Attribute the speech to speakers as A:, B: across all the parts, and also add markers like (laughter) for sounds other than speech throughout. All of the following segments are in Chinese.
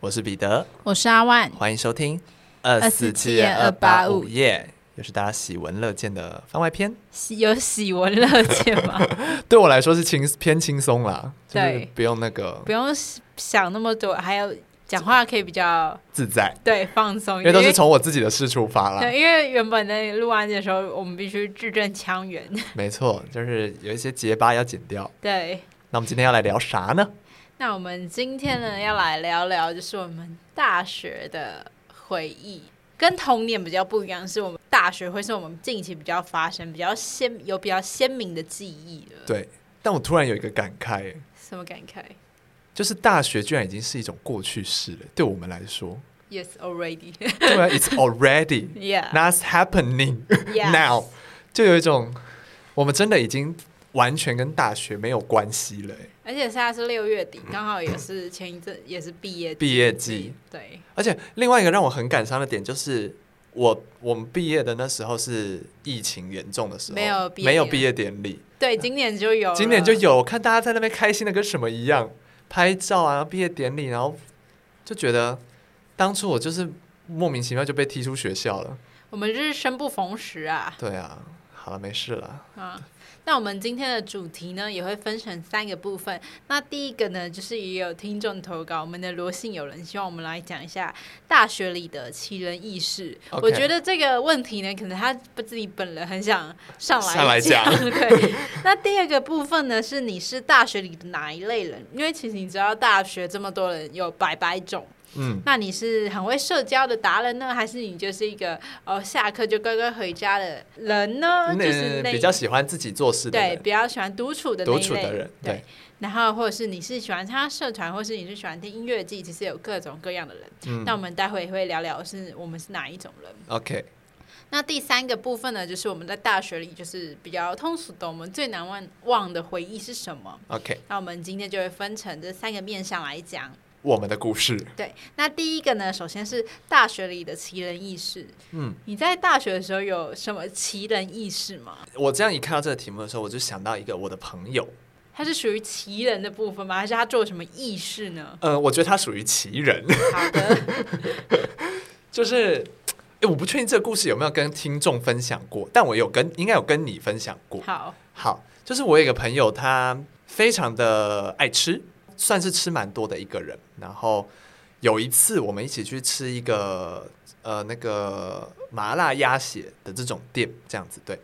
A: 我是彼得，
B: 我是阿万，
A: 欢迎收听二四七二八五。耶，又是大家喜闻乐见的番外篇。
B: 喜有喜闻乐见吗？(laughs)
A: 对我来说是轻偏轻松啦，
B: 对，
A: 就是、不用那个
B: 不用想那么多，还有讲话可以比较
A: 自在，
B: 对，放松，
A: 因为都是从我自己的事出发啦。
B: 对，因为原本在录完的时候，我们必须字正腔圆。
A: 没错，就是有一些结巴要剪掉。
B: 对，
A: 那我们今天要来聊啥呢？
B: 那我们今天呢，要来聊聊，就是我们大学的回忆，跟童年比较不一样，是我们大学会是我们近期比较发生、比较鲜有比较鲜明的记忆了。
A: 对，但我突然有一个感慨，
B: 什么感慨？
A: 就是大学居然已经是一种过去式了，对我们来说。
B: Yes, already. (laughs)
A: 对啊，It's already.
B: Yeah,
A: that's happening now. 就有一种，我们真的已经完全跟大学没有关系了。
B: 而且现在是六月底，刚好也是前一阵也是毕业
A: 毕业季。
B: 对，
A: 而且另外一个让我很感伤的点就是我，我我们毕业的那时候是疫情严重的时候，
B: 没有毕
A: 没有毕业典礼。
B: 对，今年就有，
A: 今年就有，我看大家在那边开心的跟什么一样，拍照啊，毕业典礼，然后就觉得当初我就是莫名其妙就被踢出学校了。
B: 我们就是生不逢时啊。
A: 对啊，好了，没事了。
B: 啊。那我们今天的主题呢，也会分成三个部分。那第一个呢，就是也有听众投稿，我们的罗姓友人希望我们来讲一下大学里的奇人异事。我觉得这个问题呢，可能他不自己本人很想上来讲。上来讲。对。那第二个部分呢，是你是大学里的哪一类人？因为其实你知道，大学这么多人，有百百种。嗯，那你是很会社交的达人呢，还是你就是一个哦下课就乖乖回家的人呢？就是
A: 比较喜欢自己做事的人，
B: 对，比较喜欢独处的那一类
A: 独处的人，对。
B: 对然后或者是你是喜欢参加社团，或是你是喜欢听音乐季，其实有各种各样的人。嗯，那我们待会也会聊聊是我们是哪一种人。
A: OK。
B: 那第三个部分呢，就是我们在大学里就是比较通俗的，我们最难忘忘的回忆是什么
A: ？OK。
B: 那我们今天就会分成这三个面向来讲。
A: 我们的故事。
B: 对，那第一个呢，首先是大学里的奇人异事。嗯，你在大学的时候有什么奇人异事吗？
A: 我这样一看到这个题目的时候，我就想到一个我的朋友。
B: 他是属于奇人的部分吗？还是他做了什么异事呢？
A: 呃，我觉得他属于奇人。
B: 好的，(laughs)
A: 就是，哎，我不确定这个故事有没有跟听众分享过，但我有跟，应该有跟你分享过。
B: 好，
A: 好，就是我有一个朋友，他非常的爱吃。算是吃蛮多的一个人，然后有一次我们一起去吃一个呃那个麻辣鸭血的这种店，这样子对。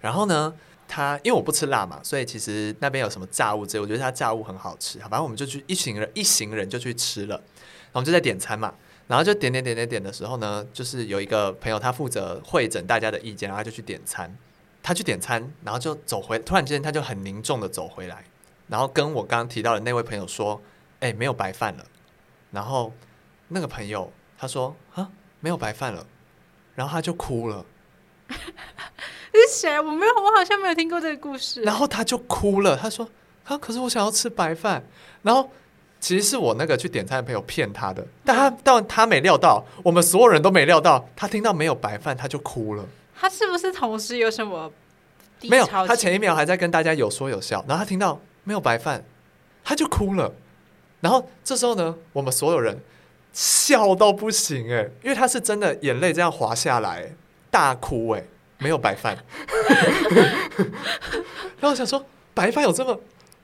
A: 然后呢，他因为我不吃辣嘛，所以其实那边有什么炸物之类，我觉得他炸物很好吃。反正我们就去一行人一行人就去吃了，然后我们就在点餐嘛，然后就点点点点点的时候呢，就是有一个朋友他负责会诊大家的意见，然后他就去点餐。他去点餐，然后就走回，突然之间他就很凝重的走回来。然后跟我刚刚提到的那位朋友说：“哎、欸，没有白饭了。”然后那个朋友他说：“啊，没有白饭了。”然后他就哭了。(laughs)
B: 是谁？我没有，我好像没有听过这个故事。
A: 然后他就哭了，他说：“啊，可是我想要吃白饭。”然后其实是我那个去点餐的朋友骗他的，但他但他没料到，我们所有人都没料到，他听到没有白饭他就哭了。
B: 他是不是同时有什么？
A: 没有，他前一秒还在跟大家有说有笑，然后他听到。没有白饭，他就哭了。然后这时候呢，我们所有人笑到不行哎，因为他是真的眼泪这样滑下来，大哭哎，没有白饭。(laughs) 然后我想说，白饭有这么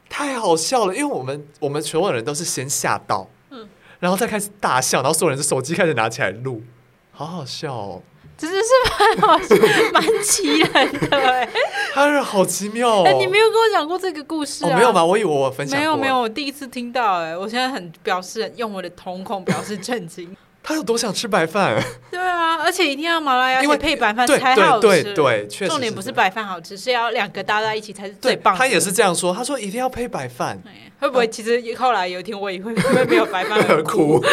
A: 太好笑了，因为我们我们所有人都是先吓到，嗯然后再开始大笑，然后所有人的手机开始拿起来录，好好笑哦。
B: 真的是蛮好笑，蛮奇人的哎，
A: 他是好奇妙哦！哎，
B: 你没有跟我讲过这个故事啊？
A: 没有吗？我以为我分享过。
B: 没有没有，我第一次听到哎，我现在很表示用我的瞳孔表示震惊。
A: 他有多想吃白饭？
B: 对啊，而且一定要麻辣鸭血配白饭才好吃。
A: 对对对，确实。
B: 重点不是白饭好吃，是要两个搭在一起才是最棒。
A: 他也是这样说，他说一定要配白饭。
B: 会不会其实后来有一天我也会因为没有白饭而哭？(laughs)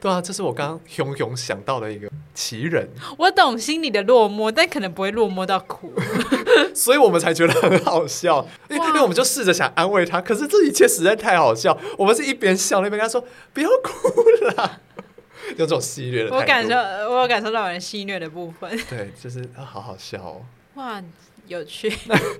A: 对啊，这是我刚刚熊熊想到的一个奇人。(laughs)
B: 我懂心里的落寞，但可能不会落寞到哭，(laughs)
A: 所以我们才觉得很好笑。因为因为我们就试着想安慰他，可是这一切实在太好笑。我们是一边笑一边跟他说：“不要哭了。(laughs) ”有种戏谑的。
B: 我感受，我有感受到人戏谑的部分。
A: 对，就是啊，好好笑哦。
B: 哇，有趣，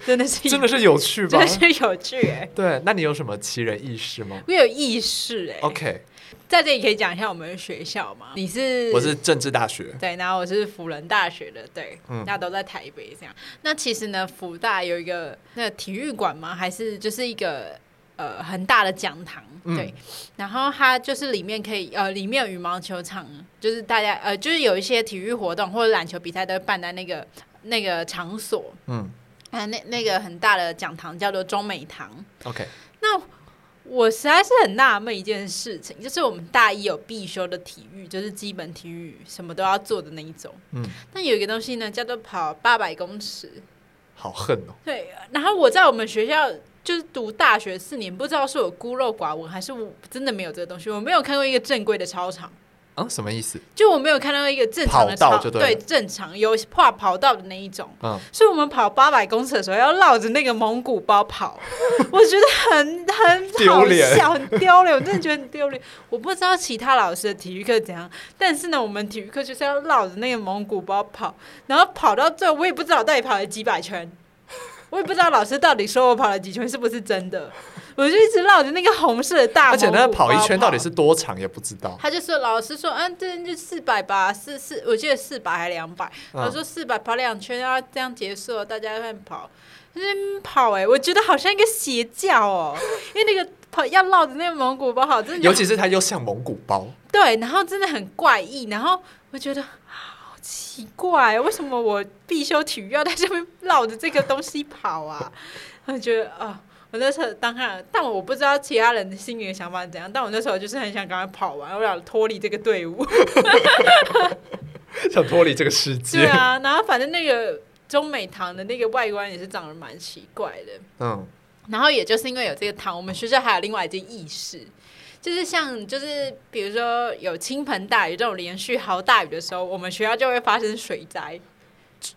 B: 真的是
A: 真的是有趣吧？
B: 真的是有趣哎。
A: 对，那你有什么奇人异事吗？
B: 我有异事哎。
A: OK，
B: 在这里可以讲一下我们的学校吗？你是？
A: 我是政治大学。
B: 对，然后我是辅仁大学的。对，嗯，那都在台北这样。那其实呢，辅大有一个那个体育馆吗？还是就是一个？呃，很大的讲堂，对，嗯、然后它就是里面可以，呃，里面有羽毛球场，就是大家，呃，就是有一些体育活动或者篮球比赛都会办在那个那个场所，嗯，啊，那那个很大的讲堂叫做中美堂
A: ，OK。
B: 那我实在是很纳闷一件事情，就是我们大一有必修的体育，就是基本体育什么都要做的那一种，嗯，但有一个东西呢，叫做跑八百公尺，
A: 好恨哦，
B: 对，然后我在我们学校。就是读大学四年，不知道是我孤陋寡闻，还是我真的没有这个东西。我没有看过一个正规的操场。
A: 啊，什么意思？
B: 就我没有看到一个正常的道，对，对，正常有画跑道的那一种。嗯，所以我们跑八百公尺的时候要绕着那个蒙古包跑，(laughs) 我觉得很很好笑，很丢脸，我真的觉得很丢脸。我不知道其他老师的体育课怎样，但是呢，我们体育课就是要绕着那个蒙古包跑，然后跑到最后，我也不知道到底跑了几百圈。我也不知道老师到底说我跑了几圈是不是真的，我就一直绕着那个红色的大，而且
A: 那跑一圈到底是多长也不知道。
B: 他就说老师说，嗯，这就四百吧，四四，我记得四百还两百。他说四百跑两圈要这样结束，大家在跑，嗯，跑哎、欸，我觉得好像一个邪教哦，(laughs) 因为那个跑要绕着那个蒙古包好，真的，
A: 尤其是它又像蒙古包，
B: 对，然后真的很怪异，然后我觉得。奇怪，为什么我必修体育要在这边绕着这个东西跑啊？我觉得啊、哦，我那时候当然，但我不知道其他人的心里的想法是怎样。但我那时候就是很想赶快跑完，我想脱离这个队伍，(laughs)
A: 想脱离这个世界。
B: 对啊，然后反正那个中美堂的那个外观也是长得蛮奇怪的。嗯，然后也就是因为有这个堂，我们学校还有另外一件轶事。就是像，就是比如说有倾盆大雨这种连续好大雨的时候，我们学校就会发生水灾，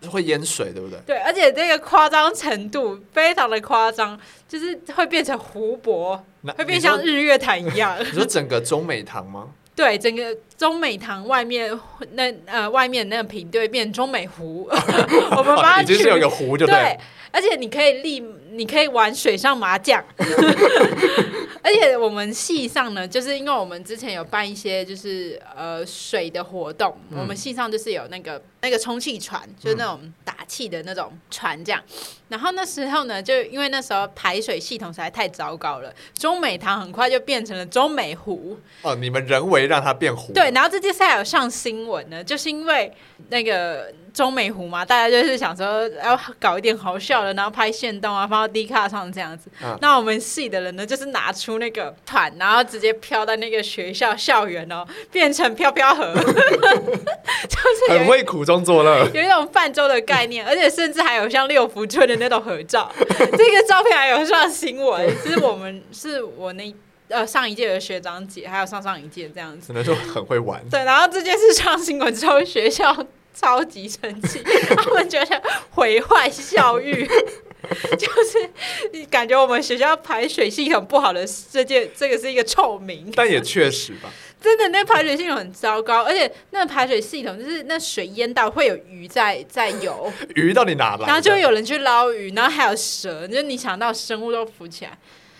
A: 会淹水，对不对？
B: 对，而且这个夸张程度非常的夸张，就是会变成湖泊，会变像日月潭一样。(laughs)
A: 你说整个中美堂吗？
B: 对，整个中美堂外面那呃外面那个坪对变中美湖，(laughs) 我们把它
A: 就是有个湖就对，对，
B: 而且你可以立，你可以玩水上麻将。(laughs) 而且我们系上呢，就是因为我们之前有办一些就是呃水的活动，嗯、我们系上就是有那个那个充气船，就是那种打气的那种船这样。然后那时候呢，就因为那时候排水系统实在太糟糕了，中美堂很快就变成了中美湖。
A: 哦，你们人为让它变湖？
B: 对，然后这件事还有上新闻呢，就是因为那个。中美湖嘛，大家就是想说要搞一点好笑的，然后拍限动啊，放到 D 卡上这样子。嗯、那我们系的人呢，就是拿出那个团，然后直接飘到那个学校校园哦，变成飘飘河，(laughs) 就是
A: 很会苦中作乐，
B: 有一种泛舟的概念，而且甚至还有像六福村的那种合照。(laughs) 这个照片还有上新闻，是我们是我那呃上一届的学长姐，还有上上一届这样子，
A: 只能说很会玩。
B: 对，然后这件事上新闻之后，学校。超级生气，(laughs) 他们觉得毁坏校誉，(laughs) 就是感觉我们学校排水系统不好的这件，这个是一个臭名。
A: 但也确实吧，
B: 真的那排水系统很糟糕，而且那排水系统就是那水淹到会有鱼在在游，(laughs)
A: 鱼到底哪来？
B: 然后就会有人去捞鱼，然后还有蛇，就是你想到生物都浮起来。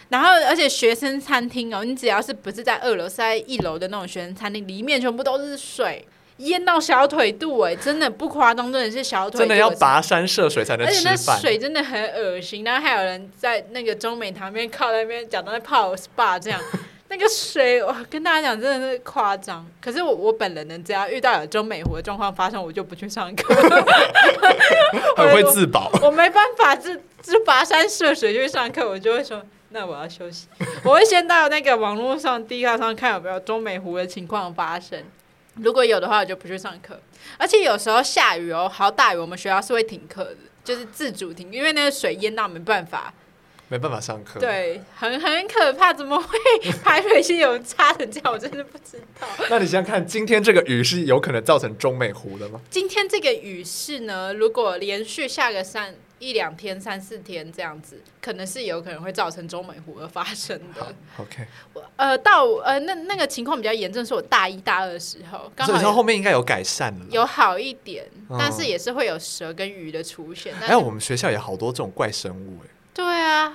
B: 然后而且学生餐厅哦，你只要是不是在二楼，是在一楼的那种学生餐厅，里面全部都是水。淹到小腿肚哎，真的不夸张，真的是小腿肚。
A: 真的要跋山涉水才能吃饭。
B: 而且那水真的很恶心，然后还有人在那个中美堂边靠那边，假装在泡 SPA 这样。(laughs) 那个水，我跟大家讲，真的是夸张。可是我我本人呢，只要遇到有中美湖的状况发生，我就不去上课。(laughs)
A: 很会自保。
B: 我没办法，就就跋山涉水去上课，我就会说，那我要休息。(laughs) 我会先到那个网络上、地卡上看有没有中美湖的情况发生。如果有的话，我就不去上课。而且有时候下雨哦，好大雨，我们学校是会停课的，就是自主停，因为那个水淹到没办法，
A: 没办法上课。
B: 对，很很可怕，怎么会排水系有差成这样？我真的不知道。(laughs)
A: 那你想想看，今天这个雨是有可能造成中美湖的吗？
B: 今天这个雨势呢，如果连续下个三。一两天、三四天这样子，可能是有可能会造成中美湖而发生的。
A: OK，
B: 呃，到呃那那个情况比较严重，是我大一大二的时候，刚好
A: 后面应该有改善了，
B: 有好一点，嗯、但是也是会有蛇跟鱼的出现。
A: 还有我们学校也好多这种怪生物哎。
B: 对啊，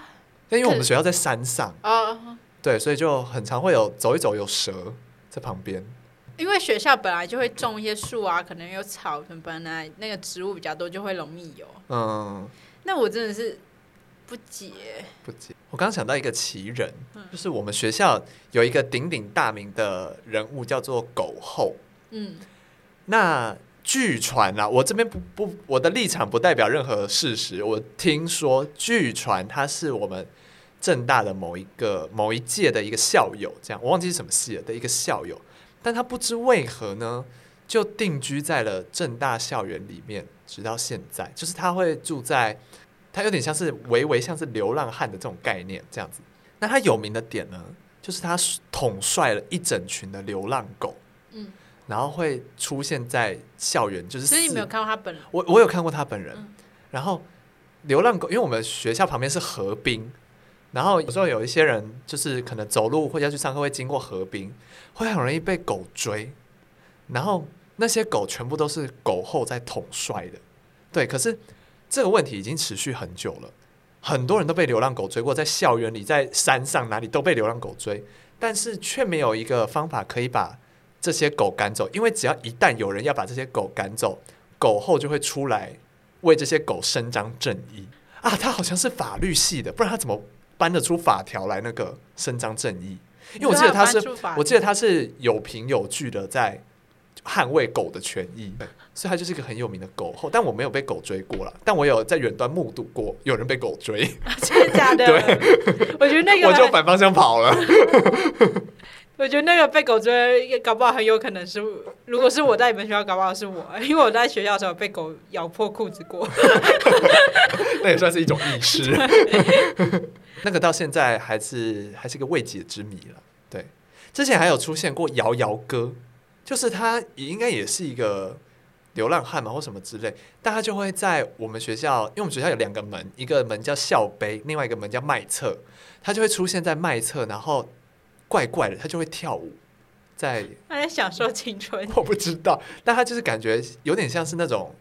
A: 因为我们学校在山上
B: 啊，
A: 对，所以就很常会有走一走有蛇在旁边。
B: 因为学校本来就会种一些树啊，可能有草，本来那个植物比较多，就会容易有。嗯，那我真的是不解，
A: 不解。我刚刚想到一个奇人，嗯、就是我们学校有一个鼎鼎大名的人物，叫做狗后。嗯，那据传啊，我这边不不，我的立场不代表任何事实。我听说，据传他是我们正大的某一个某一届的一个校友，这样我忘记是什么系了的一个校友。但他不知为何呢，就定居在了正大校园里面，直到现在。就是他会住在，他有点像是微微像是流浪汉的这种概念这样子。那他有名的点呢，就是他统帅了一整群的流浪狗，嗯，然后会出现在校园，就是。所
B: 以你没有看过他本人？
A: 我我有看过他本人。嗯、然后流浪狗，因为我们学校旁边是河滨。然后有时候有一些人就是可能走路或者要去上课会经过河滨，会很容易被狗追，然后那些狗全部都是狗后在统帅的，对。可是这个问题已经持续很久了，很多人都被流浪狗追过，在校园里、在山上哪里都被流浪狗追，但是却没有一个方法可以把这些狗赶走，因为只要一旦有人要把这些狗赶走，狗后就会出来为这些狗伸张正义啊！他好像是法律系的，不然他怎么？搬得出法条来，那个伸张正义，因为我记得他是，我记得他是有凭有据的在捍卫狗的权益，所以他就是一个很有名的狗后。但我没有被狗追过了，但我有在远端目睹过有人被狗追，(laughs)
B: 真的假的？对，我觉得那个
A: 我就反方向跑了。(laughs)
B: 我觉得那个被狗追，搞不好很有可能是，如果是我在你们学校，搞不好是我，因为我在学校的时候被狗咬破裤子过，(laughs)
A: 那也算是一种意识。那个到现在还是还是一个未解之谜了。对，之前还有出现过摇摇哥，就是他也应该也是一个流浪汉嘛，或什么之类，但他就会在我们学校，因为我们学校有两个门，一个门叫校碑，另外一个门叫麦侧，他就会出现在麦侧，然后怪怪的，他就会跳舞，在
B: 他在享受青春，(laughs)
A: 我不知道，但他就是感觉有点像是那种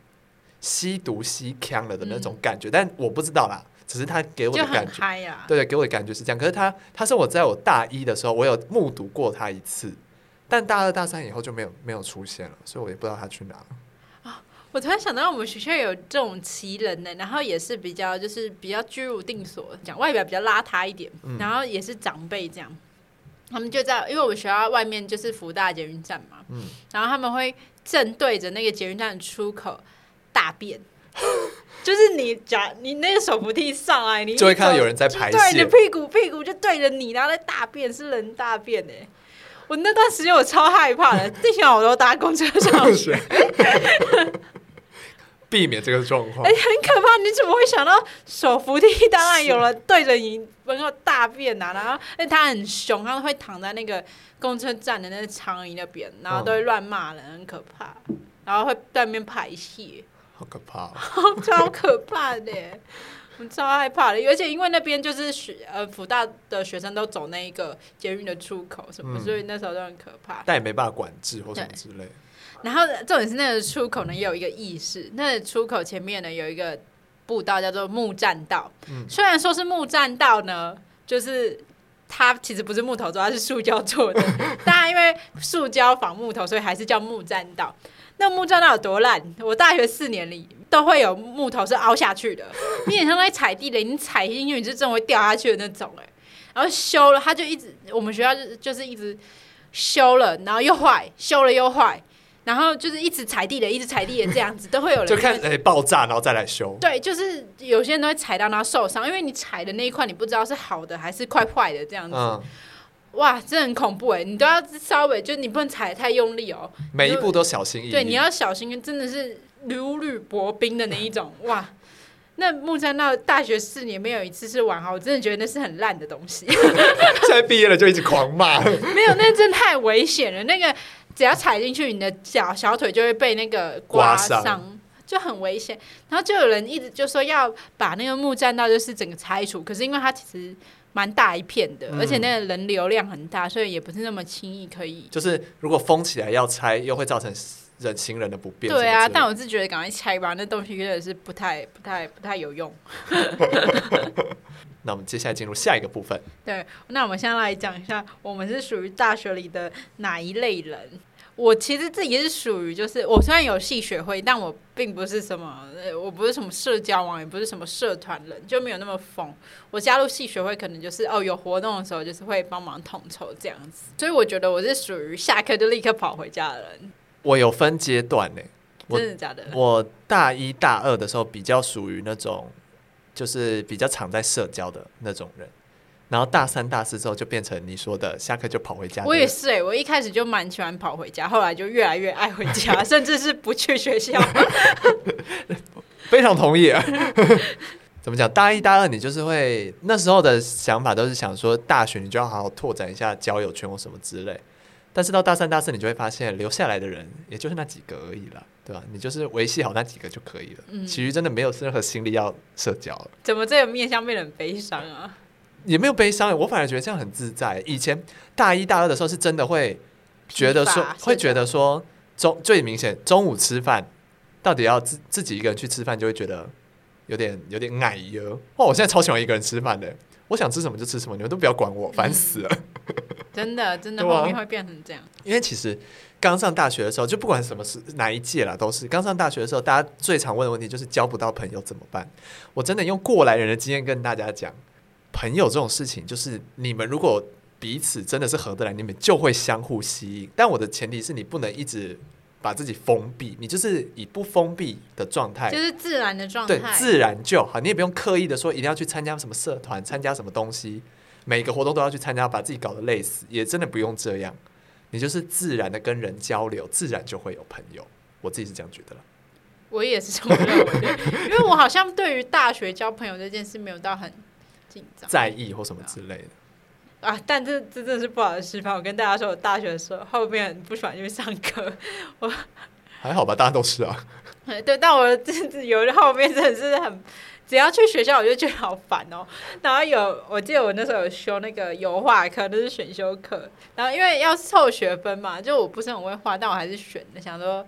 A: 吸毒吸呛了的那种感觉，嗯、但我不知道啦。只是他给我的感觉，对对，给我的感觉是这样。可是他，他是我在我大一的时候，我有目睹过他一次，但大二大三以后就没有没有出现了，所以我也不知道他去哪了。
B: 啊，我突然想到，我们学校有这种奇人呢，然后也是比较就是比较居无定所，讲外表比较邋遢一点，嗯、然后也是长辈这样。他们就在，因为我们学校外面就是福大捷运站嘛，嗯，然后他们会正对着那个捷运站的出口大便。(laughs) 就是你假你那个手扶梯上来，你就
A: 会看到有人在排
B: 泄，对，你屁股屁股就对着你，然后在大便，是人大便哎、欸！我那段时间我超害怕的，之前我都搭公车上学，(laughs) (laughs)
A: 避免这个状况。
B: 哎、欸，很可怕！你怎么会想到手扶梯当然有人对着你然后大便啊？然后，哎，他很凶，他会躺在那个公车站的那个长椅那边，然后都会乱骂人，很可怕。然后会在那边排泄。
A: 好可怕、哦，(laughs)
B: 超可怕的，我超害怕的。而且因为那边就是学呃辅大的学生都走那一个捷运的出口什么，嗯、所以那时候都很可怕。
A: 但也没办法管制或什么之类。
B: 然后重点是那个出口呢也有一个意识，那个出口前面呢有一个步道叫做木栈道。嗯、虽然说是木栈道呢，就是它其实不是木头做，它是塑胶做的。(laughs) 但因为塑胶仿木头，所以还是叫木栈道。那木栈道有多烂？我大学四年里都会有木头是凹下去的，你很像在踩地雷，你踩进去你就真的会掉下去的那种哎。然后修了，他就一直我们学校就就是一直修了，然后又坏，修了又坏，然后就是一直踩地雷，一直踩地雷这样子都会有人
A: 就看爆炸，然后再来修。
B: 对，就是有些人都会踩到然后受伤，因为你踩的那一块你不知道是好的还是快坏的这样子。嗯哇，真的很恐怖哎！你都要稍微，就你不能踩得太用力哦，
A: 每一步都小心翼翼。
B: 对，你要小心，真的是如履薄冰的那一种 (laughs) 哇！那木栈道大学四年没有一次是玩好，我真的觉得那是很烂的东西。(laughs)
A: 现在毕业了就一直狂骂，(laughs)
B: 没有，那真的太危险了。那个只要踩进去，你的脚小腿就会被那个刮伤就很危险。然后就有人一直就说要把那个木栈道就是整个拆除，可是因为它其实蛮大一片的，嗯、而且那个人流量很大，所以也不是那么轻易可以。
A: 就是如果封起来要拆，又会造成。人行人的不便。
B: 对啊，但我是觉得赶快拆吧，那东西真的是不太、不太、不太有用。(laughs)
A: 那我们接下来进入下一个部分。
B: 对，那我们现在来讲一下，我们是属于大学里的哪一类人？我其实自己是属于，就是我虽然有系学会，但我并不是什么，我不是什么社交网，也不是什么社团人，就没有那么疯。我加入系学会，可能就是哦，有活动的时候，就是会帮忙统筹这样子。所以我觉得我是属于下课就立刻跑回家的人。
A: 我有分阶段呢，
B: 真的假的？
A: 我大一大二的时候比较属于那种，就是比较常在社交的那种人，然后大三大四之后就变成你说的下课就跑回家。
B: 我也是哎，我一开始就蛮喜欢跑回家，后来就越来越爱回家，(laughs) 甚至是不去学校。(laughs)
A: 非常同意啊！(laughs) 怎么讲？大一大二你就是会那时候的想法都是想说，大学你就要好好拓展一下交友圈或什么之类。但是到大三、大四，你就会发现留下来的人也就是那几个而已了，对吧？你就是维系好那几个就可以了，嗯、其余真的没有任何心力要社交了。
B: 怎么这个面向变得很悲伤啊？
A: 也没有悲伤，我反而觉得这样很自在。以前大一、大二的时候，是真的会觉得说，会觉得说中最明显，中午吃饭到底要自自己一个人去吃饭，就会觉得有点有点矮哟。哇，我现在超喜欢一个人吃饭的，我想吃什么就吃什么，你们都不要管我，烦死了。嗯
B: 真的，真的后面会变成这样。
A: 因为其实刚上大学的时候，就不管什么是哪一届啦，都是刚上大学的时候，大家最常问的问题就是交不到朋友怎么办？我真的用过来人的经验跟大家讲，朋友这种事情，就是你们如果彼此真的是合得来，你们就会相互吸引。但我的前提是你不能一直把自己封闭，你就是以不封闭的状态，
B: 就是自然的状态，
A: 对，自然就好。你也不用刻意的说一定要去参加什么社团，参加什么东西。每个活动都要去参加，把自己搞得累死，也真的不用这样。你就是自然的跟人交流，自然就会有朋友。我自己是这样觉得了。
B: 我也是这么认为，因为我好像对于大学交朋友这件事没有到很紧张、
A: 在意或什么之类的。
B: 啊，但这这真的是不好的示范。我跟大家说，我大学的时候后面很不喜欢去上课。我 (laughs)
A: 还好吧，大家都是啊。(laughs)
B: 对，但我真的有后面真的是很。只要去学校，我就觉得好烦哦。然后有，我记得我那时候有修那个油画课，那是选修课。然后因为要凑学分嘛，就我不是很会画，但我还是选的，想说。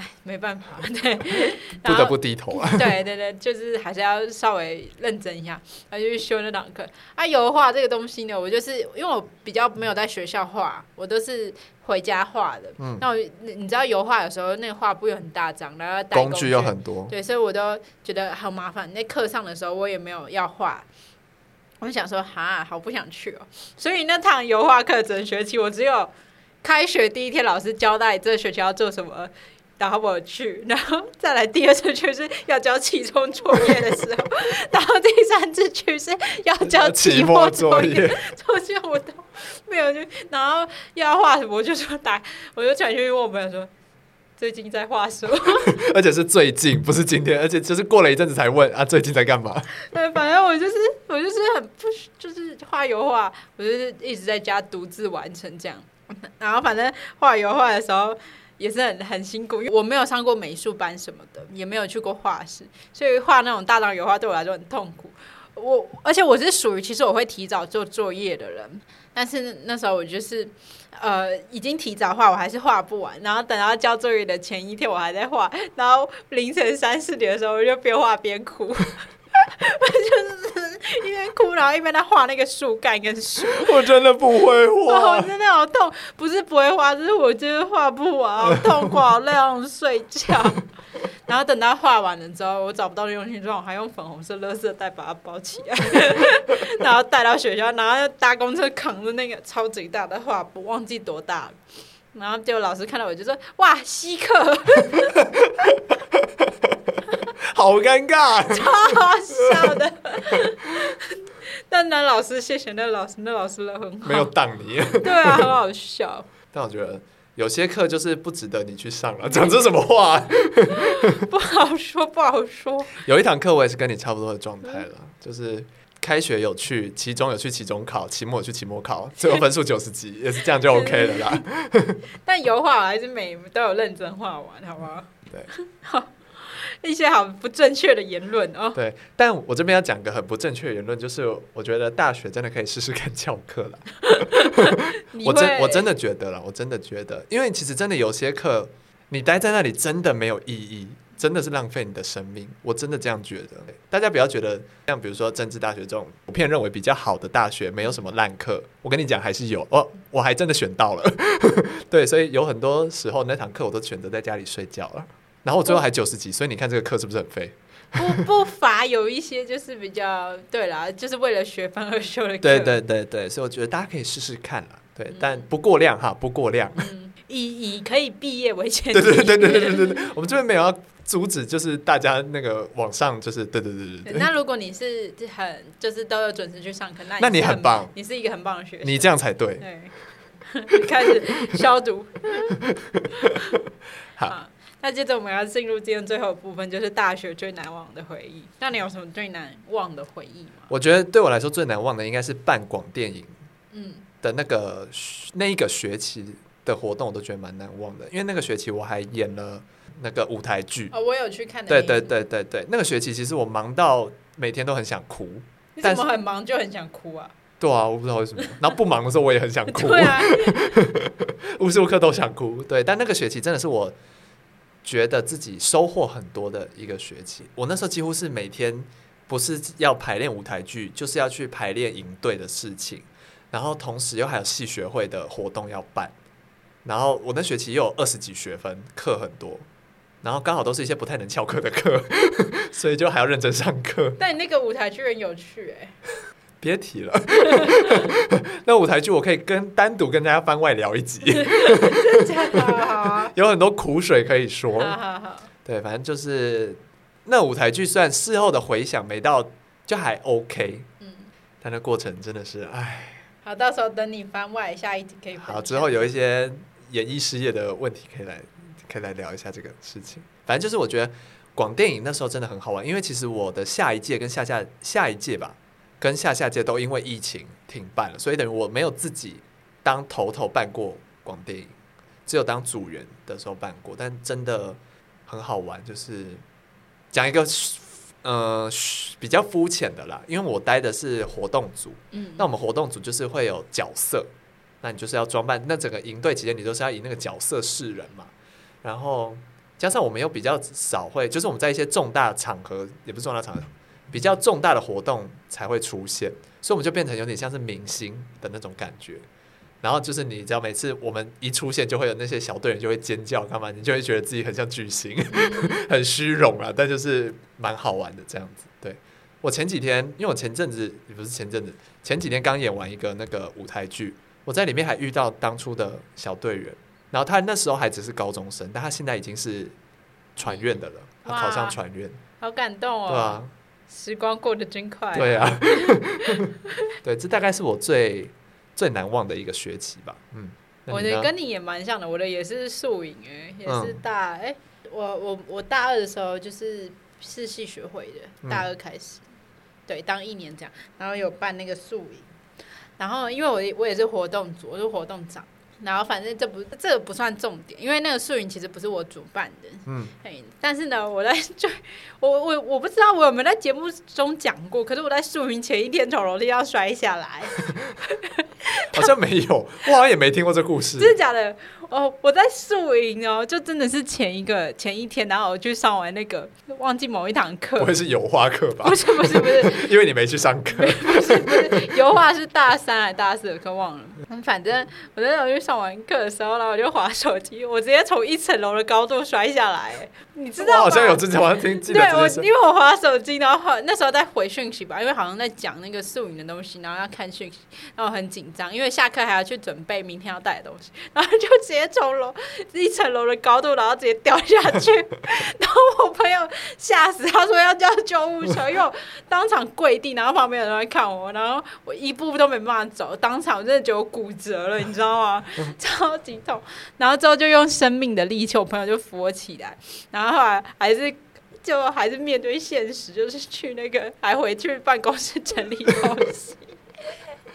B: 哎，没办法，对，(laughs)
A: 不得不低头啊。
B: 对对对，就是还是要稍微认真一下，然后就去修那堂课。啊，油画这个东西呢，我就是因为我比较没有在学校画，我都是回家画的。嗯，那我你知道油画有时候那个画布又很大张，然后工具，
A: 工具又很多，
B: 对，所以我都觉得好麻烦。那课上的时候我也没有要画，我就想说哈，好不想去哦。所以那堂油画课整学期我只有开学第一天老师交代这学期要做什么。然后我去，然后再来第二次去是要交期中作业的时候，然后第三次去是要交期末作业，(laughs) 作业我都没有去。然后要画什么，我就说打，我就转去问我朋友说，最近在画什么？(laughs)
A: 而且是最近，不是今天，而且就是过了一阵子才问啊，最近在干嘛？(laughs)
B: 对，反正我就是我就是很不就是画油画，我就是一直在家独自完成这样。然后反正画油画的时候。也是很很辛苦，因为我没有上过美术班什么的，也没有去过画室，所以画那种大张油画对我来说很痛苦。我而且我是属于其实我会提早做作业的人，但是那时候我就是呃已经提早画，我还是画不完，然后等到交作业的前一天我还在画，然后凌晨三四点的时候我就边画边哭。我 (laughs) 就是一边哭，然后一边在画那个树干跟树。(laughs)
A: 我真的不会画，
B: 哦，我真的好痛，不是不会画，就是我就是画不完，好痛苦，好累，好想睡觉。(laughs) 然后等到画完了之后，我找不到用心状，我还用粉红色垃圾袋把它包起来，然后带到学校，然后搭公车扛着那个超级大的画布，忘记多大了。然后结果老师看到我就说：“哇，稀客。”
A: 好尴尬，
B: 超好笑的。但那老师，谢谢那老师，那老师人很好，
A: 没有当你。
B: 对啊，很好笑。
A: 但我觉得有些课就是不值得你去上了。讲这什么话？
B: 不好说，不好说。
A: 有一堂课我也是跟你差不多的状态了，就是开学有去，期中有去期中考，期末有去期末考，最后分数九十几，也是这样就 OK 了啦。(laughs)
B: 但油画还是每都有认真画完，好不好？
A: 对。(laughs) (laughs)
B: 一些好不正确的言论哦。
A: 对，但我这边要讲个很不正确的言论，就是我觉得大学真的可以试试看翘课了。(laughs) 我真我真的觉得了，我真的觉得，因为其实真的有些课，你待在那里真的没有意义，真的是浪费你的生命。我真的这样觉得。大家不要觉得像比如说政治大学这种普遍认为比较好的大学，没有什么烂课。我跟你讲，还是有哦，我还真的选到了。(laughs) 对，所以有很多时候那堂课我都选择在家里睡觉了。然后我最后还九十几，所以你看这个课是不是很废？
B: 不不乏有一些就是比较对啦，就是为了学分而修的课。
A: 对对对对，所以我觉得大家可以试试看啦。对，嗯、但不过量哈，不过量。
B: 嗯、以以可以毕业为前提。
A: 对对对对对对对，我们这边没有要阻止，就是大家那个往上，就是对对对对对，
B: 那如果你是很就是都有准时去上课，那你
A: 那你很棒，
B: 你是一个很棒的学生，
A: 你这样才对。
B: 对，(laughs) 开始消毒。(laughs) 好。那接着我们要进入今天最后的部分，就是大学最难忘的回忆。那你有什么最难忘的回忆吗？
A: 我觉得对我来说最难忘的应该是办广电影，嗯，的那个那一个学期的活动，我都觉得蛮难忘的。因为那个学期我还演了那个舞台剧
B: 哦，我有去看。
A: 对对对对对，那个学期其实我忙到每天都很想哭。
B: 你怎么很忙就很想哭啊？
A: 对啊，我不知道为什么。然后不忙的时候我也很想哭，(laughs)
B: 对啊，(laughs)
A: 无时无刻都想哭。对，但那个学期真的是我。觉得自己收获很多的一个学期，我那时候几乎是每天不是要排练舞台剧，就是要去排练营队的事情，然后同时又还有系学会的活动要办，然后我那学期又有二十几学分，课很多，然后刚好都是一些不太能翘课的课，(laughs) 所以就还要认真上课。
B: 但你那个舞台剧很有趣哎。
A: 别提了，(laughs) 那舞台剧我可以跟单独跟大家番外聊一集，(laughs) (laughs) 有很多苦水可以说。对，反正就是那舞台剧，虽然事后的回想没到，就还 OK。嗯，但那过程真的是，唉。
B: 好，到时候等你番外下一集可以。
A: 好，之后有一些演艺事业的问题，可以来可以来聊一下这个事情。反正就是我觉得广电影那时候真的很好玩，因为其实我的下一届跟下下下一届吧。跟下下届都因为疫情停办了，所以等于我没有自己当头头办过广电影，只有当组员的时候办过。但真的很好玩，就是讲一个呃比较肤浅的啦，因为我待的是活动组，嗯，那我们活动组就是会有角色，那你就是要装扮，那整个营队期间你都是要以那个角色示人嘛。然后加上我们又比较少会，就是我们在一些重大场合，也不是重大场合。比较重大的活动才会出现，所以我们就变成有点像是明星的那种感觉。然后就是你知道，每次我们一出现，就会有那些小队员就会尖叫，干嘛？你就会觉得自己很像巨星，(laughs) 很虚荣啊。但就是蛮好玩的这样子。对，我前几天，因为我前阵子也不是前阵子，前几天刚演完一个那个舞台剧，我在里面还遇到当初的小队员，然后他那时候还只是高中生，但他现在已经是传院的了，他考上传院，
B: 好感动哦。
A: 对啊。
B: 时光过得真快。
A: 对啊，(laughs) 对，这大概是我最最难忘的一个学期吧。嗯，
B: 我的跟你也蛮像的，我的也是宿营哎，也是大哎、嗯，我我我大二的时候就是是系学会的，大二开始，嗯、对，当一年这样，然后有办那个宿营，然后因为我我也是活动组，我是活动长。然后反正这不这个不算重点，因为那个宿营其实不是我主办的，嗯，但是呢，我在就我我我不知道我有没有在节目中讲过，可是我在宿营前一天从楼梯要摔下来，(laughs)
A: 好像没有，(laughs) 我好像也没听过这故事，
B: 真的假的？哦，我在宿营哦，就真的是前一个前一天，然后我去上完那个忘记某一堂课，
A: 不会是油画课吧？
B: 不是不是不是，(laughs)
A: 因为你没去上课，
B: 不是不是油画是大三还是大四的课忘了，反正我在那去上完课的时候，然后我就滑手机，我直接从一层楼的高度摔下来，你知道
A: 好像有之前好像听，
B: 对我因为我滑手机，然后那时候在回讯息吧，因为好像在讲那个宿营的东西，然后要看讯息，然后很紧张，因为下课还要去准备明天要带的东西，然后就直接。接从楼一层楼的高度，然后直接掉下去。(laughs) 然后我朋友吓死，他说要叫救护车，因为我当场跪地，然后旁边有人在看我，然后我一步都没办法走，当场我真的觉得我骨折了，你知道吗？(laughs) 超级痛。然后之后就用生命的力气，我朋友就扶我起来，然后后来还是。就还是面对现实，就是去那个，还回去办公室整理东西，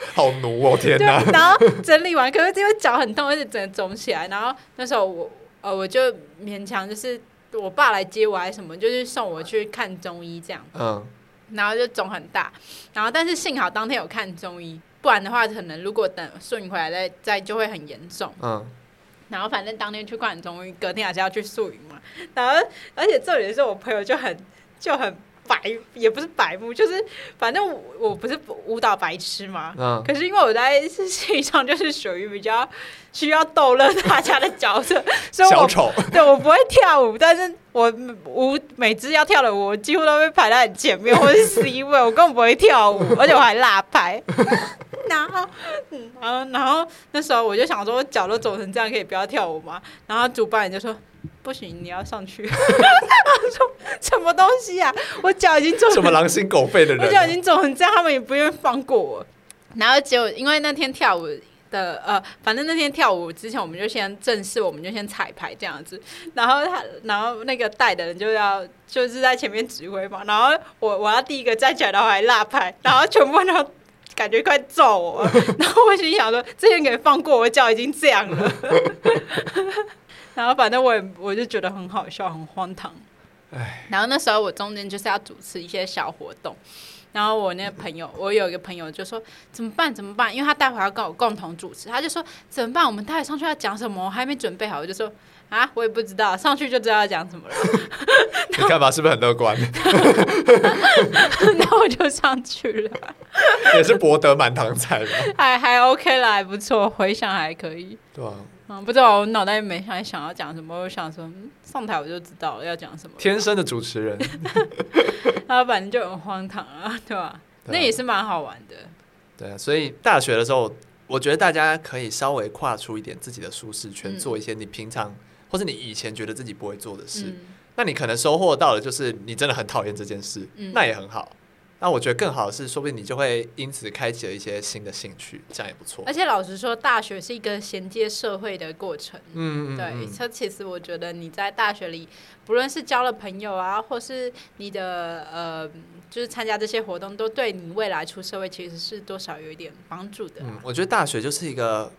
B: (laughs)
A: 好奴哦，天哪！
B: 然后整理完，可是因为脚很痛，而且整个肿起来。然后那时候我呃，我就勉强就是我爸来接我还是什么，就是送我去看中医这样。嗯。然后就肿很大，然后但是幸好当天有看中医，不然的话可能如果等顺回来再再就会很严重。嗯。然后反正当天去看中医，隔天还是要去宿营嘛。然后而且这里是我朋友就很就很白，也不是白目，就是反正我，我不是舞蹈白痴嘛。嗯。可是因为我在戏上就是属于比较需要逗乐大家的角色，所以我
A: 小丑
B: 对我不会跳舞，但是我舞每次要跳的舞，我几乎都被排在很前面，我是 C 位，我根本不会跳舞，而且我还拉拍。(laughs) 然后，嗯，然后，然后那时候我就想说，我脚都肿成这样，可以不要跳舞吗？然后主办人就说：“不行，你要上去。(laughs) ”他说：“什么东西啊？我脚已经肿，
A: 什么狼心狗肺的人、啊？
B: 我脚已经肿成这样，他们也不愿意放过我。”然后结果，因为那天跳舞的呃，反正那天跳舞之前，我们就先正式，我们就先彩排这样子。然后他，然后那个带的人就要就是在前面指挥嘛。然后我我要第一个站起来，然后还落拍，然后全部都。感觉快揍我，(laughs) 然后我心想说：“之前给放过我，脚已经这样了。(laughs) ”然后反正我也我就觉得很好笑，很荒唐。然后那时候我中间就是要主持一些小活动，然后我那个朋友，我有一个朋友就说：“怎么办？怎么办？”因为他待会要跟我共同主持，他就说：“怎么办？我们待会上去要讲什么？我还没准备好。”我就说。啊，我也不知道，上去就知道要讲什么了。(laughs)
A: 你看法是不是很乐观？(laughs)
B: 那我就上去了，
A: 也是博得满堂彩吧。
B: 还还 OK 啦，还不错，回想还可以。
A: 对啊，
B: 嗯，不知道我脑袋里没想想要讲什么，我想说上台我就知道了要讲什么。
A: 天生的主持人，
B: 他反正就很荒唐啊，对吧？那也是蛮好玩的。
A: 对啊，所以大学的时候，我觉得大家可以稍微跨出一点自己的舒适圈，做一些你平常。或是你以前觉得自己不会做的事，嗯、那你可能收获到的就是你真的很讨厌这件事，嗯、那也很好。那我觉得更好的是，说不定你就会因此开启了一些新的兴趣，这样也不错。
B: 而且老实说，大学是一个衔接社会的过程。嗯，对。所以其实我觉得你在大学里，不论是交了朋友啊，或是你的呃，就是参加这些活动，都对你未来出社会其实是多少有一点帮助的、啊。
A: 嗯，我觉得大学就是一个。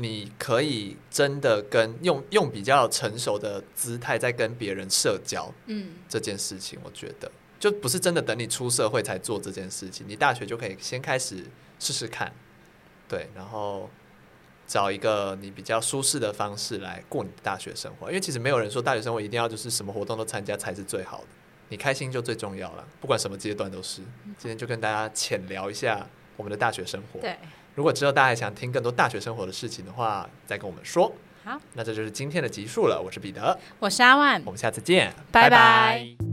A: 你可以真的跟用用比较成熟的姿态在跟别人社交，嗯，这件事情我觉得。就不是真的等你出社会才做这件事情，你大学就可以先开始试试看，对，然后找一个你比较舒适的方式来过你的大学生活，因为其实没有人说大学生活一定要就是什么活动都参加才是最好的，你开心就最重要了，不管什么阶段都是。今天就跟大家浅聊一下我们的大学生活，
B: 对。
A: 如果之后大家还想听更多大学生活的事情的话，再跟我们说。好，那这就是今天的集数了。我是彼得，
B: 我是阿万，
A: 我们下次见，
B: 拜拜。
A: 拜拜。